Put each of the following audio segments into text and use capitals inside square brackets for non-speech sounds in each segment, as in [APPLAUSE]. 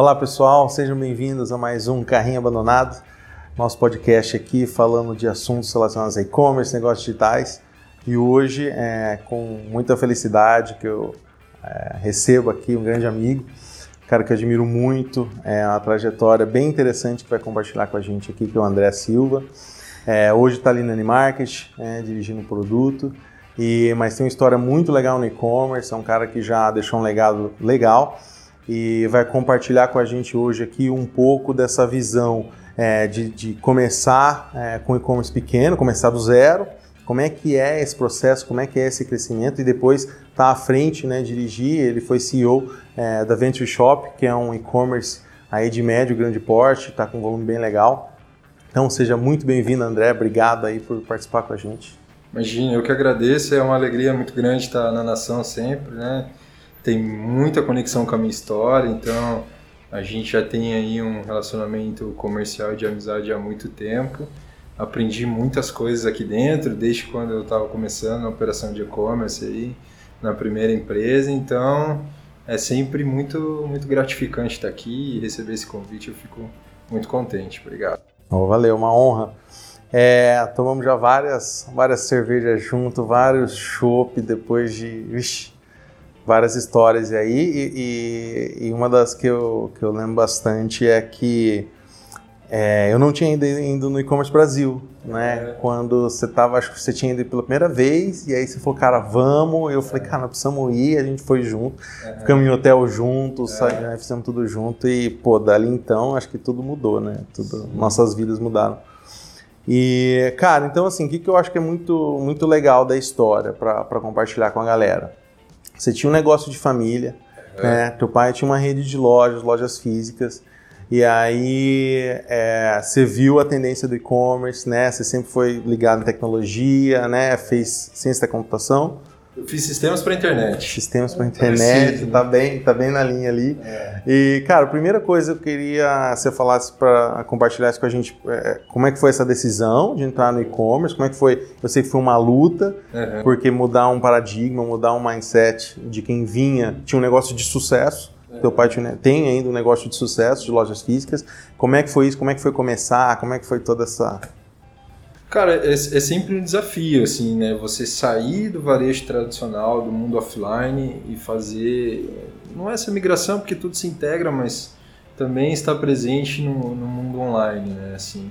Olá pessoal, sejam bem-vindos a mais um Carrinho Abandonado, nosso podcast aqui falando de assuntos relacionados a e-commerce, negócios digitais. E hoje, é com muita felicidade que eu é, recebo aqui um grande amigo, cara que eu admiro muito, é uma trajetória bem interessante que vai compartilhar com a gente aqui, que é o André Silva. É, hoje está ali na Animarket, é, dirigindo o produto, e, mas tem uma história muito legal no e-commerce, é um cara que já deixou um legado legal e vai compartilhar com a gente hoje aqui um pouco dessa visão é, de, de, começar é, com e-commerce pequeno, começar do zero, como é que é esse processo, como é que é esse crescimento e depois estar tá à frente, né, dirigir. Ele foi CEO é, da Venture Shop, que é um e-commerce aí de médio grande porte, está com um volume bem legal. Então seja muito bem-vindo, André. Obrigado aí por participar com a gente. Imagina, eu que agradeço. É uma alegria muito grande estar na nação sempre, né? Tem muita conexão com a minha história, então a gente já tem aí um relacionamento comercial de amizade há muito tempo. Aprendi muitas coisas aqui dentro, desde quando eu estava começando a operação de e-commerce aí, na primeira empresa, então é sempre muito, muito gratificante estar aqui e receber esse convite, eu fico muito contente. Obrigado. Oh, valeu, uma honra. É, tomamos já várias, várias cervejas junto, vários chopp depois de. Vixe, várias histórias aí e, e, e, uma das que eu, que eu lembro bastante é que é, eu não tinha ido, ido no e-commerce Brasil, né? É. Quando você tava, acho que você tinha ido pela primeira vez, e aí você falou, cara, vamos. Eu falei, cara, nós precisamos ir, a gente foi junto, é. ficamos em hotel juntos, é. né, fizemos tudo junto, e, pô, dali então, acho que tudo mudou, né? Tudo, nossas vidas mudaram. E, cara, então assim, o que, que eu acho que é muito, muito legal da história para compartilhar com a galera? Você tinha um negócio de família, é. né? Teu pai tinha uma rede de lojas, lojas físicas. E aí é, você viu a tendência do e-commerce, né? Você sempre foi ligado em tecnologia, né? Fez ciência da computação. Eu fiz sistemas para internet. Sistemas para internet, tá bem, tá bem na linha ali. É. E, cara, a primeira coisa eu queria que você falasse para compartilhar com a gente é, como é que foi essa decisão de entrar no e-commerce, como é que foi, eu sei que foi uma luta, uhum. porque mudar um paradigma, mudar um mindset de quem vinha, tinha um negócio de sucesso, uhum. teu pai tinha, tem ainda um negócio de sucesso de lojas físicas, como é que foi isso, como é que foi começar, como é que foi toda essa Cara, é, é, sempre um desafio, assim, né? Você sair do varejo tradicional, do mundo offline e fazer. Não é essa migração, porque tudo se integra, mas também estar presente no, no mundo online, né? Assim,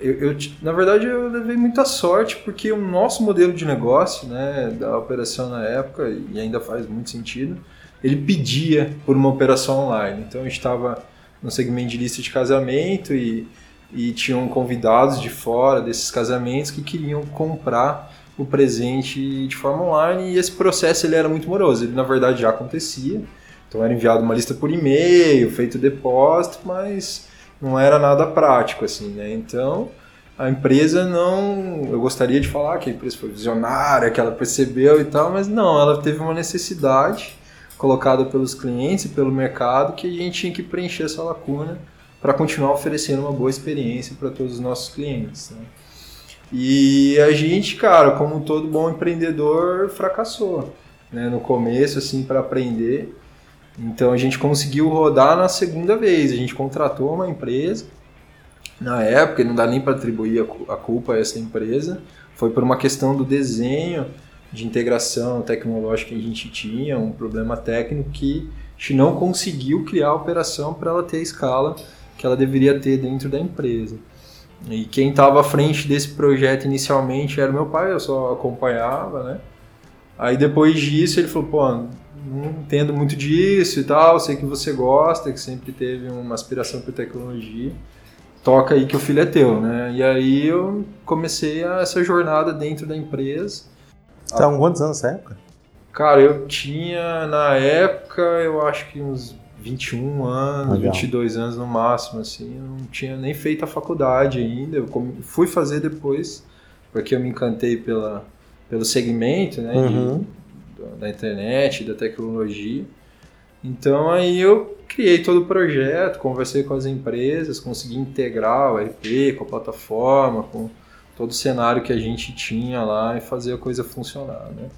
eu, eu, na verdade, eu levei muita sorte, porque o nosso modelo de negócio, né, da operação na época, e ainda faz muito sentido, ele pedia por uma operação online. Então, eu estava no segmento de lista de casamento e e tinham convidados de fora desses casamentos que queriam comprar o presente de forma online e esse processo ele era muito moroso. Ele na verdade já acontecia, então era enviado uma lista por e-mail, feito depósito, mas não era nada prático assim, né? Então a empresa não, eu gostaria de falar que a empresa foi visionária, que ela percebeu e tal, mas não, ela teve uma necessidade colocada pelos clientes e pelo mercado que a gente tinha que preencher essa lacuna para continuar oferecendo uma boa experiência para todos os nossos clientes. Né? E a gente, cara, como todo bom empreendedor, fracassou né? no começo, assim, para aprender. Então a gente conseguiu rodar na segunda vez. A gente contratou uma empresa. Na época, não dá nem para atribuir a culpa a essa empresa. Foi por uma questão do desenho de integração tecnológica que a gente tinha, um problema técnico que a gente não conseguiu criar a operação para ela ter escala que ela deveria ter dentro da empresa. E quem estava à frente desse projeto inicialmente era meu pai, eu só acompanhava, né? Aí depois disso ele falou, pô, não entendo muito disso e tal, sei que você gosta, que sempre teve uma aspiração por tecnologia, toca aí que o filho é teu, né? E aí eu comecei essa jornada dentro da empresa. Tá com quantos anos nessa época? Cara, eu tinha na época, eu acho que uns 21 anos, Legal. 22 anos no máximo, assim, eu não tinha nem feito a faculdade ainda, eu fui fazer depois, porque eu me encantei pela, pelo segmento, né, uhum. de, da internet, da tecnologia. Então aí eu criei todo o projeto, conversei com as empresas, consegui integrar o RP com a plataforma, com todo o cenário que a gente tinha lá e fazer a coisa funcionar, né.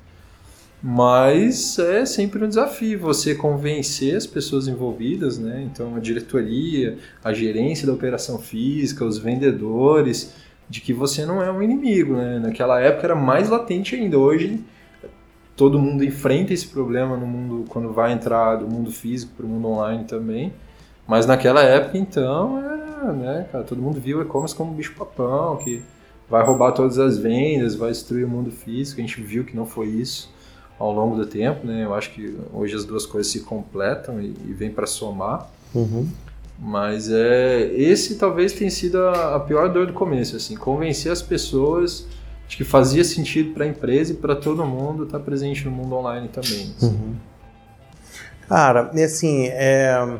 Mas é sempre um desafio você convencer as pessoas envolvidas, né? Então a diretoria, a gerência da operação física, os vendedores, de que você não é um inimigo, né? Naquela época era mais latente ainda. Hoje todo mundo enfrenta esse problema no mundo quando vai entrar do mundo físico para o mundo online também. Mas naquela época então né, cara, todo mundo viu o e-commerce como um bicho papão que vai roubar todas as vendas, vai destruir o mundo físico. A gente viu que não foi isso ao longo do tempo, né? Eu acho que hoje as duas coisas se completam e, e vêm para somar. Uhum. Mas é esse talvez tenha sido a, a, pior dor do começo, assim, convencer as pessoas de que fazia sentido para a empresa e para todo mundo estar tá presente no mundo online também. Assim. Uhum. Cara, assim, é,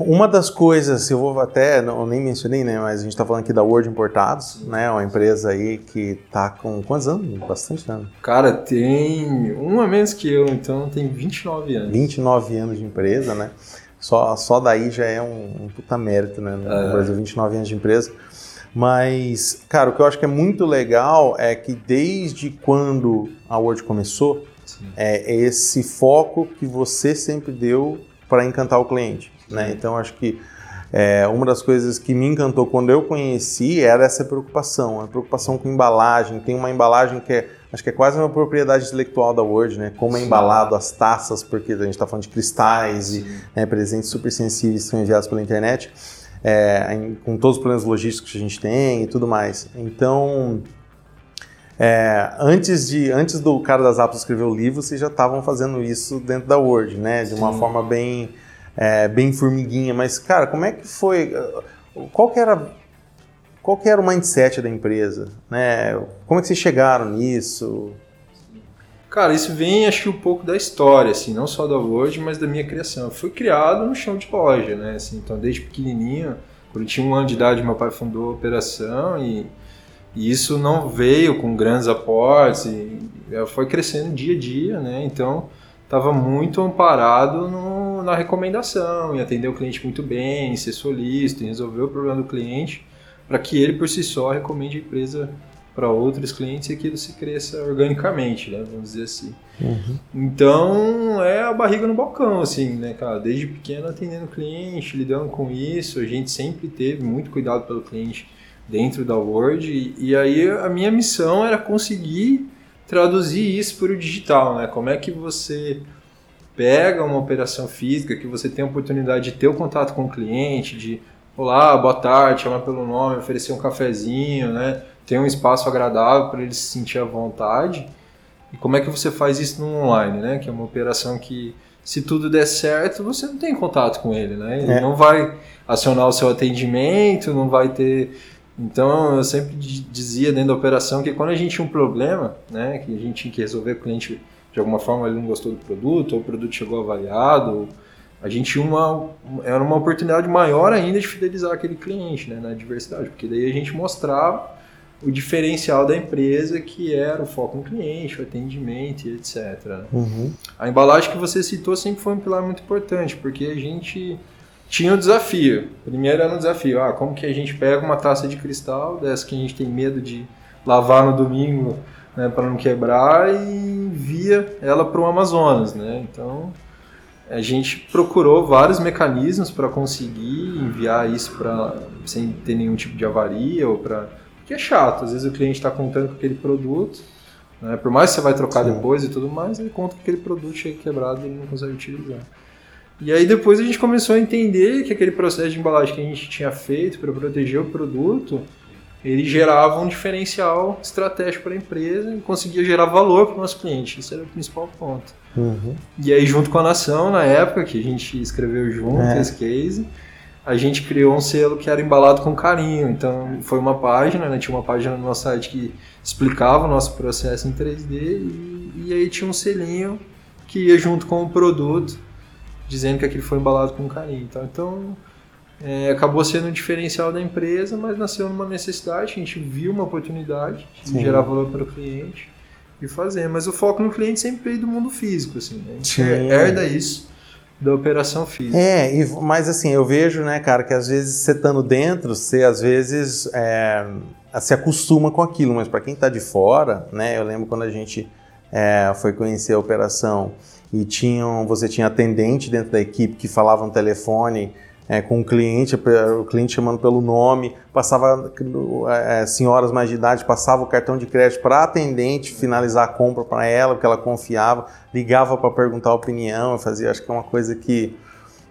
uma das coisas, eu vou até, não, nem mencionei, né, mas a gente está falando aqui da Word Importados, né, uma empresa aí que está com quantos anos? Bastante anos. Cara, tem um a menos que eu, então tem 29 anos. 29 anos de empresa, né? Só, só daí já é um, um puta mérito, né, no é. Brasil, 29 anos de empresa. Mas, cara, o que eu acho que é muito legal é que desde quando a Word começou, Sim. é esse foco que você sempre deu para encantar o cliente. Né? Então acho que é, uma das coisas que me encantou quando eu conheci era essa preocupação, a preocupação com embalagem. Tem uma embalagem que é, acho que é quase uma propriedade intelectual da Word, né? Como é embalado as taças, porque a gente está falando de cristais e né, presentes super sensíveis que são enviados pela internet, é, em, com todos os problemas logísticos que a gente tem e tudo mais. Então, é, antes, de, antes do cara das apps escrever o livro, vocês já estavam fazendo isso dentro da Word, né? De uma Sim. forma bem é, bem formiguinha, mas, cara, como é que foi? Qual que era, qual que era o mindset da empresa? Né? Como é que vocês chegaram nisso? Cara, isso vem, acho um pouco da história, assim, não só da Word, mas da minha criação. Eu fui criado no chão de loja, né? Assim, então, desde pequenininho, quando eu tinha um ano de idade, meu pai fundou a operação e, e isso não veio com grandes aportes, e, foi crescendo dia a dia, né? Então, estava muito amparado no, na recomendação, em atender o cliente muito bem, em ser solícito, em resolver o problema do cliente, para que ele por si só recomende a empresa para outros clientes e aquilo se cresça organicamente, né, vamos dizer assim. Uhum. Então é a barriga no balcão, assim, né, cara? Desde pequeno atendendo o cliente, lidando com isso, a gente sempre teve muito cuidado pelo cliente dentro da Word e, e aí a minha missão era conseguir traduzir isso para o digital, né? Como é que você pega uma operação física que você tem a oportunidade de ter o contato com o cliente, de olá, boa tarde, chamar pelo nome, oferecer um cafezinho, né? Ter um espaço agradável para ele se sentir à vontade. E como é que você faz isso no online, né? Que é uma operação que se tudo der certo, você não tem contato com ele, né? Ele é. não vai acionar o seu atendimento, não vai ter então eu sempre dizia dentro da operação que quando a gente tinha um problema, né, que a gente tinha que resolver, o cliente de alguma forma ele não gostou do produto, ou o produto chegou avaliado, a gente tinha uma era uma oportunidade maior ainda de fidelizar aquele cliente, né, na diversidade, porque daí a gente mostrava o diferencial da empresa que era o foco no cliente, o atendimento e etc. Uhum. A embalagem que você citou sempre foi um pilar muito importante, porque a gente tinha o um desafio. Primeiro era um desafio, ah, como que a gente pega uma taça de cristal, dessa que a gente tem medo de lavar no domingo, né, para não quebrar e envia ela para o Amazonas, né? Então a gente procurou vários mecanismos para conseguir enviar isso para sem ter nenhum tipo de avaria ou para que é chato. Às vezes o cliente está contando com aquele produto, né? Por mais que você vai trocar Sim. depois e tudo mais, ele conta que aquele produto chega quebrado e ele não consegue utilizar. E aí depois a gente começou a entender que aquele processo de embalagem que a gente tinha feito para proteger o produto, ele gerava um diferencial estratégico para a empresa e conseguia gerar valor para o nosso cliente. Isso era o principal ponto. Uhum. E aí junto com a Nação, na época que a gente escreveu junto é. esse case, a gente criou um selo que era embalado com carinho. Então foi uma página, né? tinha uma página no nosso site que explicava o nosso processo em 3D e, e aí tinha um selinho que ia junto com o produto dizendo que aquilo foi embalado com carinho. Então, então é, acabou sendo um diferencial da empresa, mas nasceu numa necessidade, a gente viu uma oportunidade de Sim. gerar valor para o cliente e fazer. Mas o foco no cliente sempre veio do mundo físico, assim, né? a gente Sim. herda isso da operação física. É, e, mas assim, eu vejo, né, cara, que às vezes você estando dentro, você às vezes é, se acostuma com aquilo, mas para quem está de fora, né, eu lembro quando a gente é, foi conhecer a operação e tinham, você tinha atendente dentro da equipe que falava no telefone é, com o cliente, o cliente chamando pelo nome, passava é, senhoras mais de idade, passava o cartão de crédito para atendente finalizar a compra para ela, porque ela confiava, ligava para perguntar a opinião, eu fazia, acho que é uma coisa que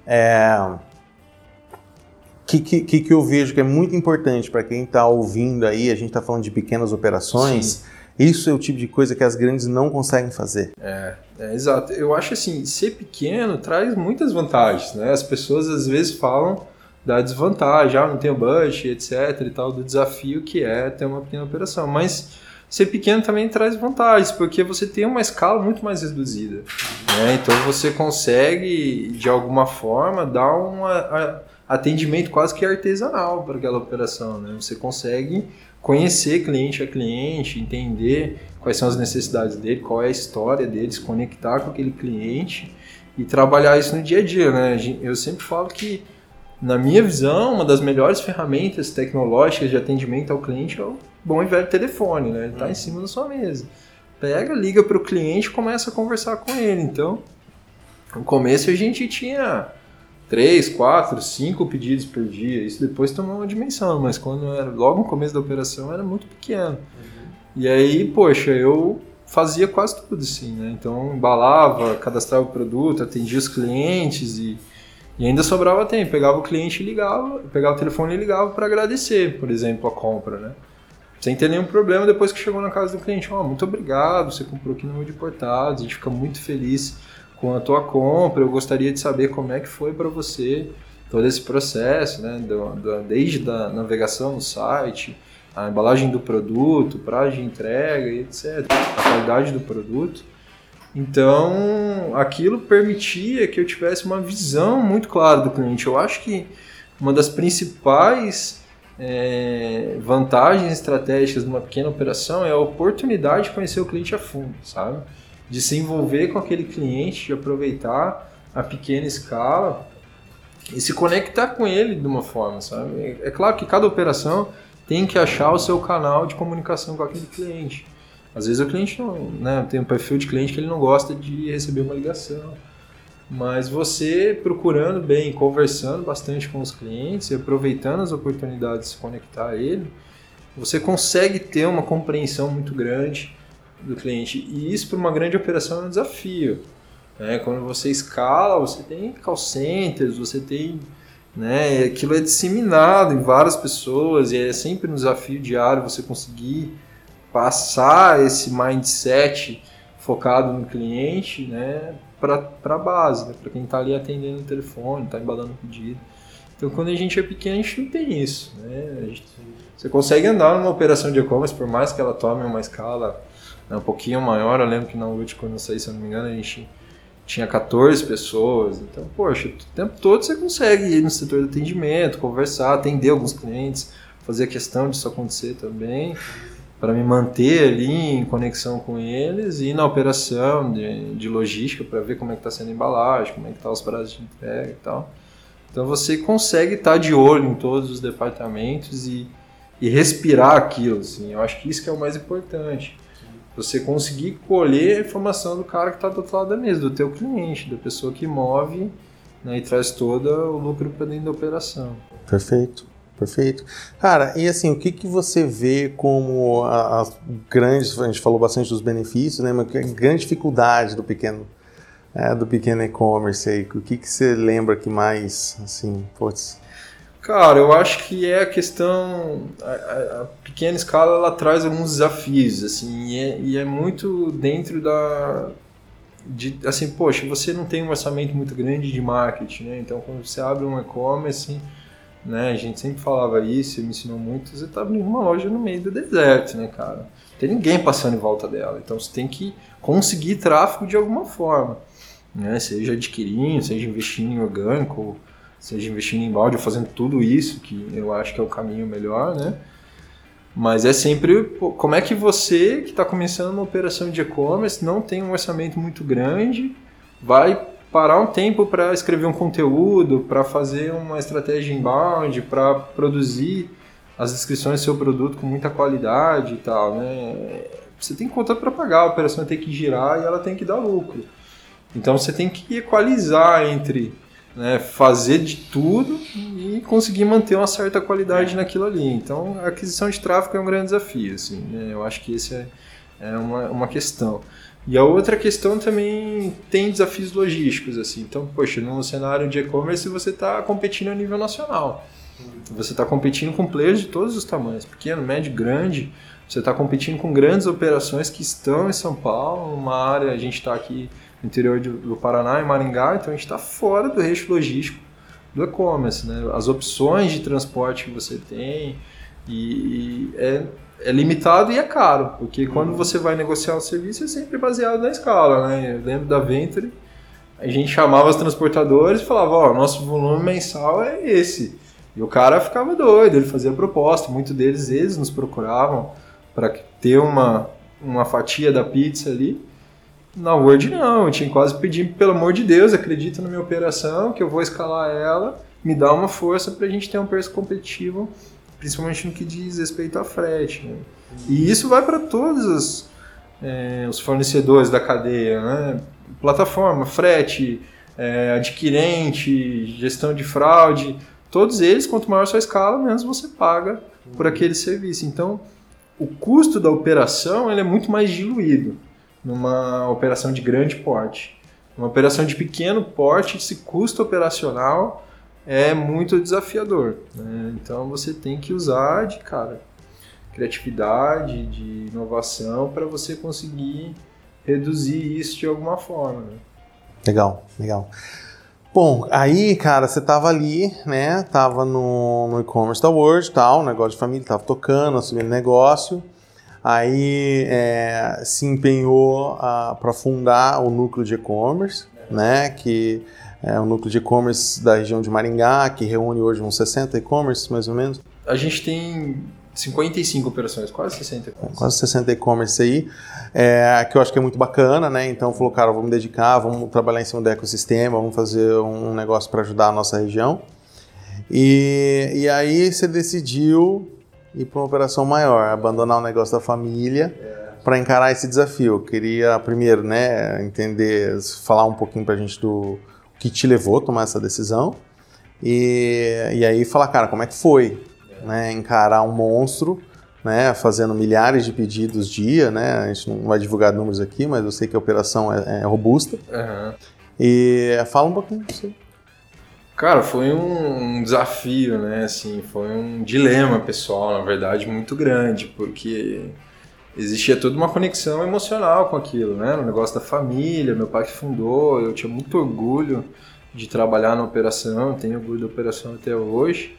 é, que, que, que eu vejo que é muito importante para quem está ouvindo aí, a gente está falando de pequenas operações. Sim isso é o tipo de coisa que as grandes não conseguem fazer. É, é, exato. Eu acho assim, ser pequeno traz muitas vantagens, né? As pessoas às vezes falam da desvantagem, ah, não tenho budget, etc e tal, do desafio que é ter uma pequena operação. Mas ser pequeno também traz vantagens, porque você tem uma escala muito mais reduzida. Né? Então você consegue, de alguma forma, dar um atendimento quase que artesanal para aquela operação. Né? Você consegue conhecer cliente a cliente, entender quais são as necessidades dele, qual é a história dele, se conectar com aquele cliente e trabalhar isso no dia a dia, né? Eu sempre falo que, na minha visão, uma das melhores ferramentas tecnológicas de atendimento ao cliente é o bom e velho telefone, né? Ele está em cima da sua mesa. Pega, liga para o cliente e começa a conversar com ele. Então, no começo a gente tinha três, quatro, cinco pedidos por dia. Isso depois tomou uma dimensão, mas quando era logo no começo da operação era muito pequeno. Uhum. E aí, poxa, eu fazia quase tudo assim, né? Então embalava, cadastrava o produto, atendia os clientes e, e ainda sobrava tempo. Pegava o cliente e ligava, pegava o telefone e ligava para agradecer, por exemplo, a compra, né? Sem ter nenhum problema depois que chegou na casa do cliente. Ó, oh, muito obrigado, você comprou aqui no meu de portados, a gente fica muito feliz com a tua compra. Eu gostaria de saber como é que foi para você todo esse processo, né? Do, do, desde a navegação no site, a embalagem do produto, prazo de entrega, etc. A qualidade do produto. Então, aquilo permitia que eu tivesse uma visão muito clara do cliente. Eu acho que uma das principais é, vantagens estratégicas de uma pequena operação é a oportunidade de conhecer o cliente a fundo, sabe? De se envolver com aquele cliente, de aproveitar a pequena escala e se conectar com ele de uma forma, sabe? É claro que cada operação tem que achar o seu canal de comunicação com aquele cliente. Às vezes o cliente não, né, tem um perfil de cliente que ele não gosta de receber uma ligação. Mas você procurando bem, conversando bastante com os clientes e aproveitando as oportunidades de se conectar a ele, você consegue ter uma compreensão muito grande do cliente. E isso para uma grande operação é um desafio. Né? Quando você escala, você tem call centers, você tem. Né? Aquilo é disseminado em várias pessoas e é sempre um desafio diário você conseguir passar esse mindset focado no cliente né? para a base, né? para quem está ali atendendo o telefone, está embalando o pedido. Então, quando a gente é pequeno, a gente não tem isso. Né? Gente, você consegue andar numa operação de e-commerce, por mais que ela tome uma escala né, um pouquinho maior. Eu lembro que na última, quando eu saí, se eu não me engano, a gente tinha 14 pessoas. Então, poxa, o tempo todo você consegue ir no setor de atendimento, conversar, atender alguns clientes, fazer a questão disso acontecer também, para me manter ali em conexão com eles e na operação de, de logística para ver como é que está sendo a embalagem, como é que está os prazos de entrega e tal. Então você consegue estar tá de olho em todos os departamentos e, e respirar aquilo. Assim. Eu acho que isso que é o mais importante. Você conseguir colher a informação do cara que está do outro lado da mesa, do teu cliente, da pessoa que move né, e traz todo o lucro para dentro da operação. Perfeito. Perfeito. Cara, e assim, o que, que você vê como as grandes, a gente falou bastante dos benefícios, né, mas a grande dificuldade do pequeno é, do pequeno e-commerce aí, o que, que você lembra que mais, assim, putz, Cara, eu acho que é a questão. A, a, pequena escala ela traz alguns desafios, assim, e é, e é, muito dentro da. De, assim, poxa, você não tem um orçamento muito grande de marketing, né? Então, quando você abre um e-commerce, né? A gente sempre falava isso, me ensinou muito. Você tá abrindo uma loja no meio do deserto, né, cara? Não tem ninguém passando em volta dela. Então, você tem que conseguir tráfego de alguma forma, né? Seja adquirindo, seja investindo em orgânico seja investindo em balde, fazendo tudo isso, que eu acho que é o caminho melhor, né? Mas é sempre como é que você, que está começando uma operação de e-commerce, não tem um orçamento muito grande, vai parar um tempo para escrever um conteúdo, para fazer uma estratégia inbound, para produzir as descrições do seu produto com muita qualidade e tal, né? você tem conta para pagar, a operação tem que girar e ela tem que dar lucro. Então você tem que equalizar entre né, fazer de tudo e conseguir manter uma certa qualidade naquilo ali. Então a aquisição de tráfego é um grande desafio. Assim, né? Eu acho que esse é, é uma, uma questão. E a outra questão também tem desafios logísticos, assim. Então, poxa, no cenário de e-commerce você está competindo a nível nacional. Você está competindo com players de todos os tamanhos, pequeno, médio, grande. Você está competindo com grandes operações que estão em São Paulo, uma área, a gente está aqui no interior do Paraná, em Maringá, então a gente está fora do eixo logístico do e-commerce. Né? As opções de transporte que você tem e, é, é limitado e é caro, porque quando você vai negociar um serviço é sempre baseado na escala. Né? Eu lembro da Venture, a gente chamava os transportadores e falava, ó, oh, nosso volume mensal é esse. E o cara ficava doido, ele fazia proposta, muitos deles eles nos procuravam para ter uma, uma fatia da pizza ali. Na Word não, eu tinha quase pedido, pelo amor de Deus, acredita na minha operação, que eu vou escalar ela, me dá uma força para a gente ter um preço competitivo, principalmente no que diz respeito a frete. Né? E isso vai para todos os, é, os, fornecedores da cadeia, né? plataforma, frete, é, adquirente, gestão de fraude, todos eles, quanto maior a sua escala, menos você paga por aquele serviço. Então, o custo da operação ele é muito mais diluído numa operação de grande porte. Uma operação de pequeno porte, esse custo operacional é muito desafiador. Né? Então você tem que usar de cara criatividade, de inovação para você conseguir reduzir isso de alguma forma. Né? Legal, legal. Bom, aí, cara, você tava ali, né? Tava no, no e-commerce da Word, tal, negócio de família, tava tocando, assumindo negócio. Aí é, se empenhou para fundar o núcleo de e-commerce, né? Que é o núcleo de e-commerce da região de Maringá, que reúne hoje uns 60 e-commerce, mais ou menos. A gente tem 55 operações, quase 60 e-commerce. Quase 60 e-commerce aí, é, que eu acho que é muito bacana, né? Então falou, cara, vamos dedicar, vamos trabalhar em cima do ecossistema, vamos fazer um negócio para ajudar a nossa região. E, e aí você decidiu ir para uma operação maior, abandonar o negócio da família é. para encarar esse desafio. Eu queria primeiro, né, entender, falar um pouquinho para a gente do que te levou a tomar essa decisão e, e aí falar, cara, como é que foi? né, encarar um monstro, né, fazendo milhares de pedidos dia, né, a gente não vai divulgar números aqui, mas eu sei que a operação é, é robusta. Uhum. E fala um pouquinho disso. Cara, foi um, um, desafio, né? Assim, foi um dilema pessoal, na verdade, muito grande, porque existia toda uma conexão emocional com aquilo, né? No negócio da família, meu pai que fundou, eu tinha muito orgulho de trabalhar na operação, tenho orgulho da operação até hoje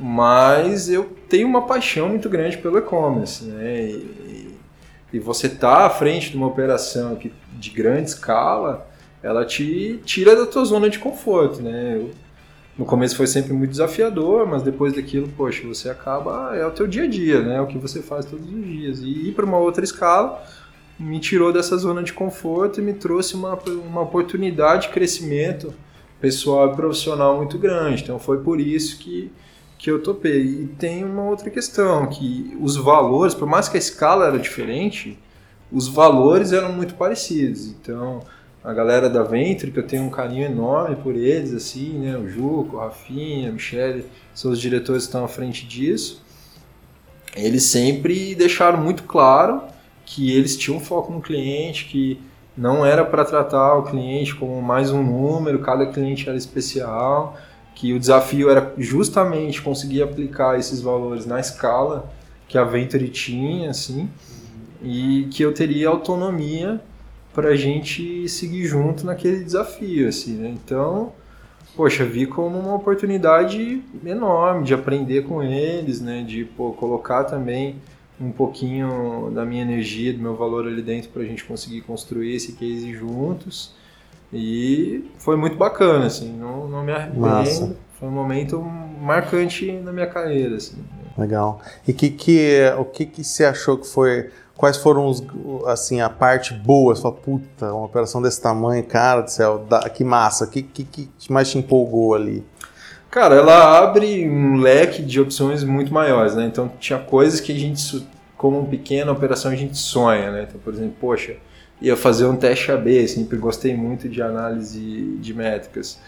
mas eu tenho uma paixão muito grande pelo e-commerce, né? E, e você tá à frente de uma operação que, de grande escala, ela te tira da tua zona de conforto, né? Eu, no começo foi sempre muito desafiador, mas depois daquilo, poxa, você acaba é o teu dia a dia, né? É o que você faz todos os dias. E ir para uma outra escala me tirou dessa zona de conforto e me trouxe uma, uma oportunidade de crescimento pessoal e profissional muito grande. Então foi por isso que que eu topei. E tem uma outra questão, que os valores, por mais que a escala era diferente, os valores eram muito parecidos. Então, a galera da Venture, que eu tenho um carinho enorme por eles, assim, né? O Juco, o Rafinha, a Michelle, são os diretores que estão à frente disso. Eles sempre deixaram muito claro que eles tinham foco no cliente, que não era para tratar o cliente como mais um número, cada cliente era especial que o desafio era justamente conseguir aplicar esses valores na escala que a Venture tinha, assim, e que eu teria autonomia para a gente seguir junto naquele desafio, assim, né? Então, poxa, vi como uma oportunidade enorme de aprender com eles, né? De pô, colocar também um pouquinho da minha energia, do meu valor ali dentro para a gente conseguir construir esse case juntos e foi muito bacana, assim, não, não me arrependo. Massa. Foi um momento marcante na minha carreira, assim. Legal. E que, que, o que, que você achou que foi. Quais foram os, assim, a parte boa? Você falou, puta, uma operação desse tamanho, cara do céu, que massa. Que, que, que mais te empolgou ali? Cara, ela abre um leque de opções muito maiores, né? Então tinha coisas que a gente como pequena operação a gente sonha, né? Então, por exemplo, poxa, ia fazer um teste AB, sempre gostei muito de análise de métricas.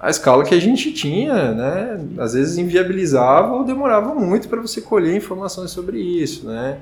A escala que a gente tinha, né, às vezes inviabilizava ou demorava muito para você colher informações sobre isso, né?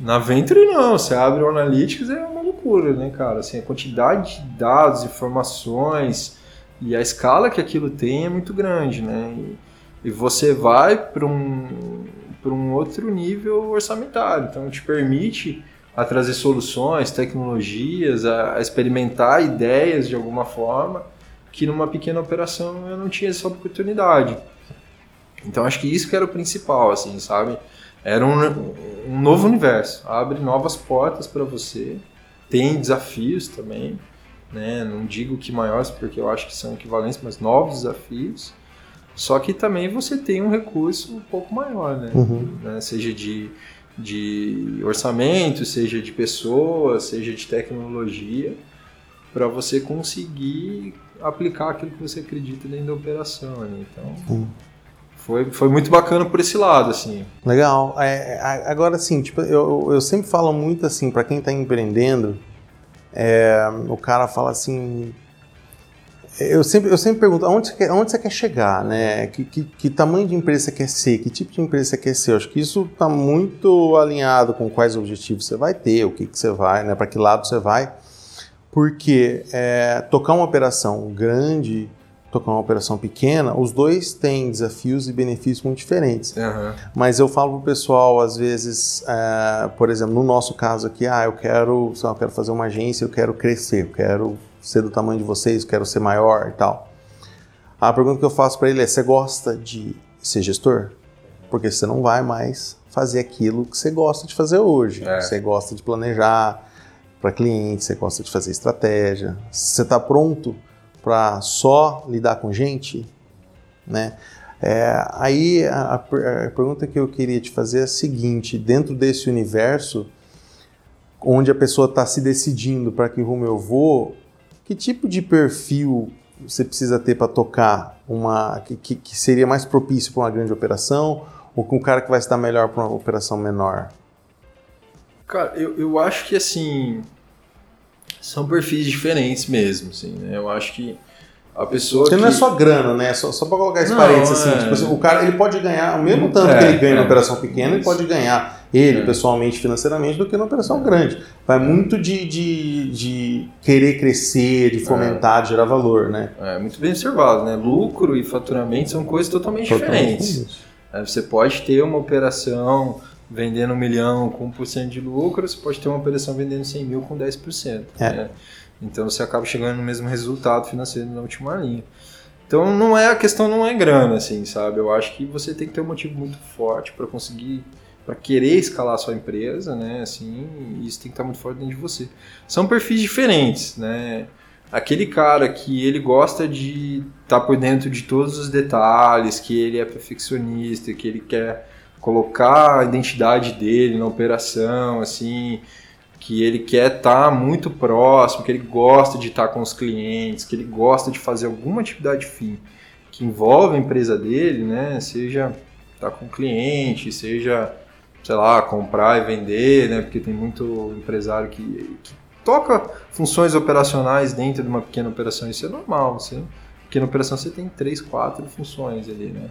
Na Venture não, você abre o Analytics é uma loucura, né, cara? Assim, a quantidade de dados, informações e a escala que aquilo tem é muito grande, né? E, e você vai para um, um outro nível orçamentário, então te permite a trazer soluções, tecnologias, a, a experimentar ideias de alguma forma que numa pequena operação eu não tinha essa oportunidade. Então acho que isso que era o principal, assim, sabe? Era um, um novo universo, abre novas portas para você, tem desafios também, né? Não digo que maiores porque eu acho que são equivalentes, mas novos desafios. Só que também você tem um recurso um pouco maior, né? Uhum. né? Seja de de orçamento, seja de pessoas, seja de tecnologia, para você conseguir aplicar aquilo que você acredita dentro da operação. Né? Então, foi, foi muito bacana por esse lado, assim. Legal. É, agora, assim, tipo, eu, eu sempre falo muito assim, para quem está empreendendo, é, o cara fala assim, eu sempre, eu sempre pergunto, aonde você quer, aonde você quer chegar, né? Que, que, que, tamanho de empresa você quer ser? Que tipo de empresa você quer ser? Eu acho que isso está muito alinhado com quais objetivos você vai ter, o que, que você vai, né? Para que lado você vai. Porque é, tocar uma operação grande, tocar uma operação pequena, os dois têm desafios e benefícios muito diferentes. Uhum. Mas eu falo pro pessoal, às vezes, é, por exemplo, no nosso caso aqui, ah, eu quero, eu quero fazer uma agência, eu quero crescer, eu quero ser do tamanho de vocês, quero ser maior e tal. A pergunta que eu faço para ele é: você gosta de ser gestor? Porque você não vai mais fazer aquilo que você gosta de fazer hoje. É. Você gosta de planejar para clientes, você gosta de fazer estratégia. Você está pronto para só lidar com gente, né? É, aí a, a, pergunta que eu queria te fazer é a seguinte: dentro desse universo, onde a pessoa está se decidindo para que rumo eu vou, que tipo de perfil você precisa ter para tocar uma que, que, seria mais propício para uma grande operação ou com um cara que vai estar melhor para uma operação menor? Cara, eu, eu acho que assim são perfis diferentes mesmo, assim, né? Eu acho que a pessoa Porque que... não é só grana, né? Só, só para colocar esse parênteses assim, é... tipo assim, o cara ele pode ganhar o mesmo tanto é, que ele ganha é, na operação pequena, ele pode ganhar ele, é. pessoalmente, financeiramente, do que numa operação grande. Vai muito de, de, de querer crescer, de fomentar, de gerar valor, né? É, muito bem observado, né? Lucro e faturamento são coisas totalmente, totalmente diferentes. É, você pode ter uma operação vendendo um milhão com 1% de lucro, você pode ter uma operação vendendo 100 mil com 10%. É. Né? Então você acaba chegando no mesmo resultado financeiro na última linha. Então não é a questão não é grana assim, sabe? Eu acho que você tem que ter um motivo muito forte para conseguir para querer escalar a sua empresa, né? Assim, isso tem que estar muito forte dentro de você. São perfis diferentes, né? Aquele cara que ele gosta de estar tá por dentro de todos os detalhes, que ele é perfeccionista, que ele quer colocar a identidade dele na operação, assim, que ele quer estar tá muito próximo, que ele gosta de estar tá com os clientes, que ele gosta de fazer alguma atividade fim que envolve a empresa dele, né? Seja estar tá com o cliente, seja sei lá, comprar e vender, né? Porque tem muito empresário que, que toca funções operacionais dentro de uma pequena operação. Isso é normal. Você, pequena operação você tem três, quatro funções ali, né?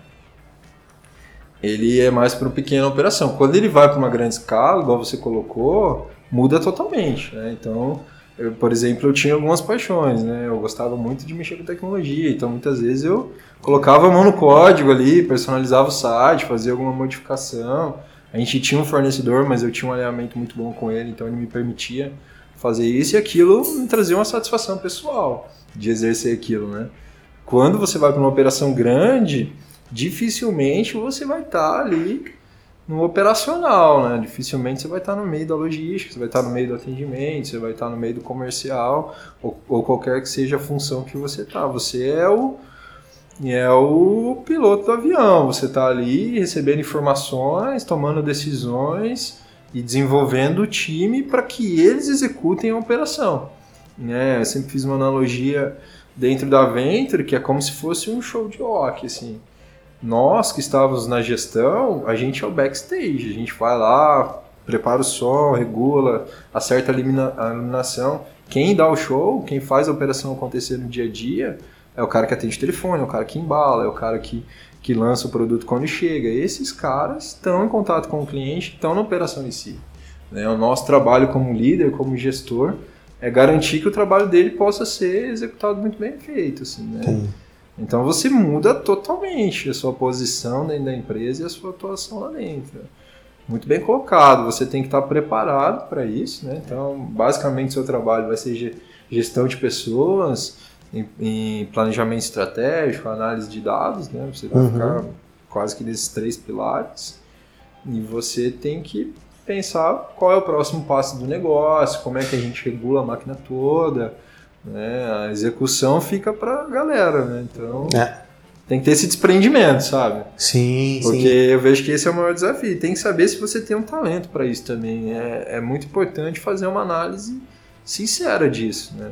Ele é mais para uma pequena operação. Quando ele vai para uma grande escala, igual você colocou, muda totalmente. Né? Então, eu, por exemplo, eu tinha algumas paixões, né? Eu gostava muito de mexer com tecnologia, então muitas vezes eu colocava a mão no código ali, personalizava o site, fazia alguma modificação. A gente tinha um fornecedor, mas eu tinha um alinhamento muito bom com ele, então ele me permitia fazer isso e aquilo me trazia uma satisfação pessoal de exercer aquilo, né? Quando você vai para uma operação grande, dificilmente você vai estar ali no operacional, né? Dificilmente você vai estar no meio da logística, você vai estar no meio do atendimento, você vai estar no meio do comercial ou, ou qualquer que seja a função que você está. Você é o é o piloto do avião. Você está ali recebendo informações, tomando decisões e desenvolvendo o time para que eles executem a operação. Né? Eu sempre fiz uma analogia dentro da Venture que é como se fosse um show de rock. Assim. Nós que estávamos na gestão, a gente é o backstage. A gente vai lá, prepara o som, regula, acerta a, elimina, a iluminação. Quem dá o show, quem faz a operação acontecer no dia a dia, é o cara que atende o telefone, é o cara que embala, é o cara que, que lança o produto quando chega. Esses caras estão em contato com o cliente, estão na operação em si. Né? O nosso trabalho como líder, como gestor, é garantir que o trabalho dele possa ser executado muito bem feito. Assim, né? Então você muda totalmente a sua posição dentro da empresa e a sua atuação lá dentro. Muito bem colocado, você tem que estar preparado para isso. Né? Então, basicamente, seu trabalho vai ser gestão de pessoas, em, em planejamento estratégico, análise de dados. Né? Você vai uhum. ficar quase que nesses três pilares. E você tem que pensar qual é o próximo passo do negócio, como é que a gente regula a máquina toda, né? A execução fica para a galera, né? Então é. tem que ter esse desprendimento, sabe? Sim, Porque sim. eu vejo que esse é o maior desafio. Tem que saber se você tem um talento para isso também. É, é muito importante fazer uma análise sincera disso, né?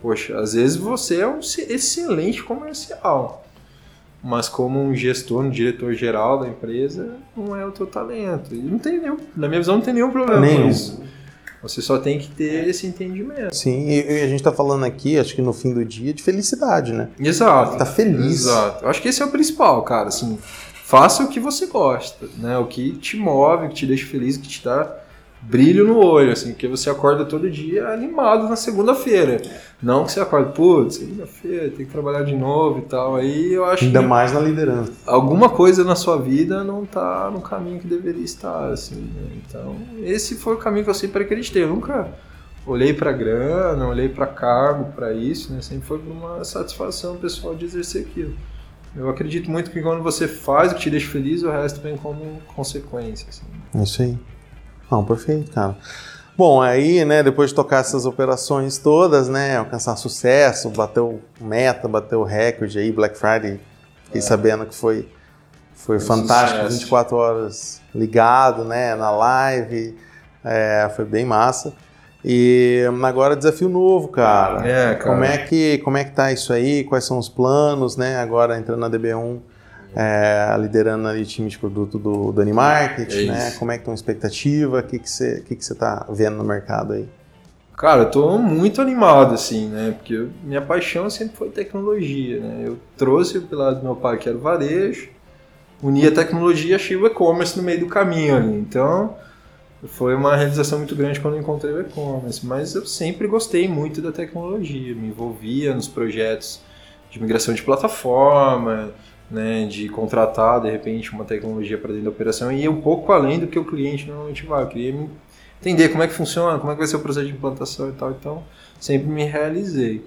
Poxa, às vezes você é um excelente comercial, mas como um gestor, um diretor geral da empresa, não é o teu talento. E não tem nenhum, na minha visão, não tem nenhum problema com isso. Você só tem que ter esse entendimento. Sim, e, a gente está falando aqui, acho que no fim do dia, de felicidade, né? Exato. Tá feliz. Exato. Eu acho que esse é o principal, cara. Assim, faça o que você gosta, né? O que te move, o que te deixa feliz, o que te dá brilho no olho, assim, porque você acorda todo dia animado na segunda-feira. Não que você acorda, putz, segunda-feira, tem que trabalhar de novo e tal. Aí eu acho Ainda mais na liderança. Alguma coisa na sua vida não tá no caminho que deveria estar, assim. Né? Então, esse foi o caminho que eu sempre acreditei. Eu nunca olhei para grana, olhei para cargo, para isso, né? Sempre foi uma satisfação pessoal de exercer aquilo. Eu acredito muito que quando você faz o que te deixa feliz, o resto vem como consequência. Assim. Isso aí. Não, perfeito, cara. Bom, aí, né, depois de tocar essas operações todas, né, alcançar sucesso, bateu meta, bateu recorde aí, Black Friday, fiquei é. sabendo que foi, foi, foi fantástico, sucesso. 24 horas ligado, né, na live, é, foi bem massa. E agora desafio novo, cara. É, cara. Como é que como é que tá isso aí? Quais são os planos, né? Agora entrando na DB1, é, liderando ali o time de produto do, do Animarket, é né? Como é que estão a expectativa? O que, que você que que tá vendo no mercado aí? Cara, eu tô muito animado, assim, né? Porque minha paixão sempre foi tecnologia, né? Eu trouxe pelo lado do meu pai, que era o varejo, uni a tecnologia e achei o e-commerce no meio do caminho ali. Então, foi uma realização muito grande quando encontrei o e-commerce. Mas eu sempre gostei muito da tecnologia, me envolvia nos projetos de migração de plataforma, né, de contratar de repente uma tecnologia para dentro da operação e ir um pouco além do que o cliente normalmente vai. Eu queria entender como é que funciona, como é que vai ser o processo de implantação e tal. Então, sempre me realizei.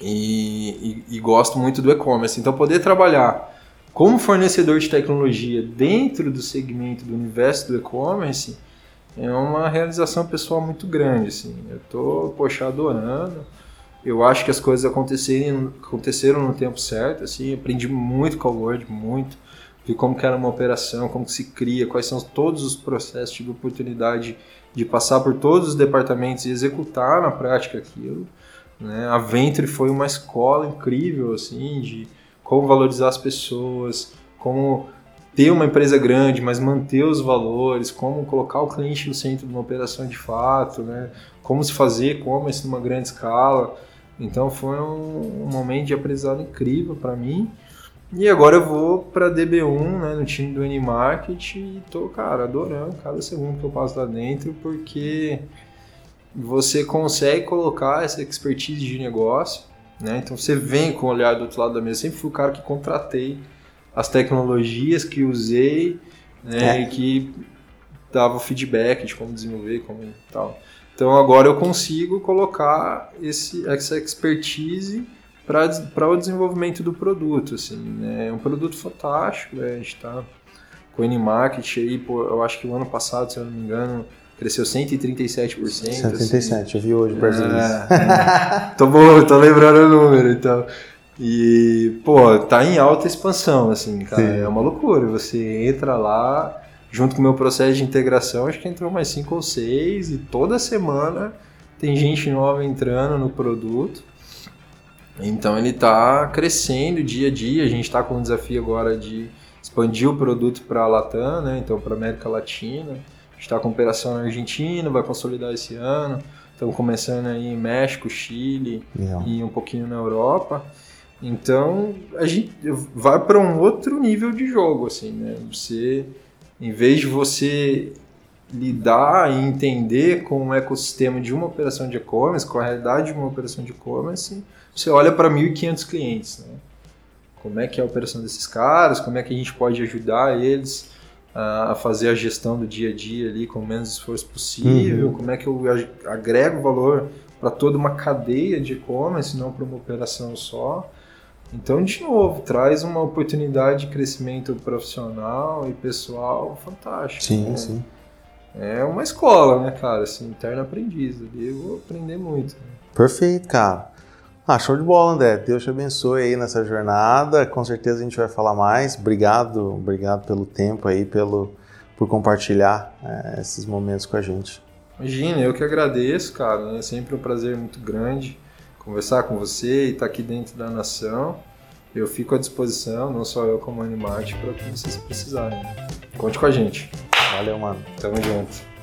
E, e, e gosto muito do e-commerce. Então, poder trabalhar como fornecedor de tecnologia dentro do segmento do universo do e-commerce é uma realização pessoal muito grande. Assim. Eu estou, poxa, adorando eu acho que as coisas aconteceram, aconteceram no tempo certo, assim, aprendi muito com o Word, muito. Vi como que era uma operação, como que se cria, quais são todos os processos, tive oportunidade de passar por todos os departamentos e executar na prática aquilo. Né? A Venture foi uma escola incrível, assim, de como valorizar as pessoas, como ter uma empresa grande, mas manter os valores, como colocar o cliente no centro de uma operação de fato, né? como se fazer e-commerce numa grande escala. Então foi um, um momento de aprendizado incrível para mim. E agora eu vou para DB1, né, no time do N-Market e tô, cara, adorando cada segundo que eu passo lá dentro, porque você consegue colocar essa expertise de negócio, né? Então você vem com o olhar do outro lado da mesa. Eu sempre fui o cara que contratei as tecnologias que usei, né, é. e que dava feedback de como desenvolver, como tal. Então agora eu consigo colocar esse, essa expertise para o desenvolvimento do produto. Assim, né? É um produto fantástico, né? a gente está com o N-Market aí, pô, eu acho que o ano passado, se eu não me engano, cresceu 137%. 137, assim. eu vi hoje perto é, disso. É. [LAUGHS] tô bom, tô lembrando o número, então. E, pô, tá em alta expansão, assim, cara. Sim. É uma loucura. Você entra lá, junto com o meu processo de integração, acho que entrou mais cinco ou seis, e toda semana tem gente nova entrando no produto. Então ele está crescendo dia a dia. A gente está com o desafio agora de expandir o produto para a Latam, né? então para América Latina. está com operação na Argentina, vai consolidar esse ano. Estamos começando aí em México, Chile Legal. e um pouquinho na Europa. Então a gente vai para um outro nível de jogo, assim, né? Você, em vez de você lidar e entender com o ecossistema de uma operação de e-commerce, com a realidade de uma operação de e-commerce, você olha para 1.500 clientes, né? Como é que é a operação desses caras? Como é que a gente pode ajudar eles a fazer a gestão do dia a dia ali com o menos esforço possível? Uhum. Como é que eu agrego valor para toda uma cadeia de e-commerce, não para uma operação só? Então, de novo, traz uma oportunidade de crescimento profissional e pessoal fantástico. Sim, né? sim. É uma escola, né, cara? Assim, interno aprendiz. Ali eu vou aprender muito. né? Perfeito, cara. Ah, show de bola, André. Deus te abençoe aí nessa jornada. Com certeza a gente vai falar mais. Obrigado, obrigado pelo tempo aí, pelo por compartilhar eh, esses momentos com a gente. Imagina, eu que agradeço, cara. É sempre um prazer muito grande conversar com você e estar aqui dentro da nação. Eu fico à disposição, não só eu como a Animarte, para o que vocês precisarem. Conte com a gente. Valeu, mano. Tamo junto.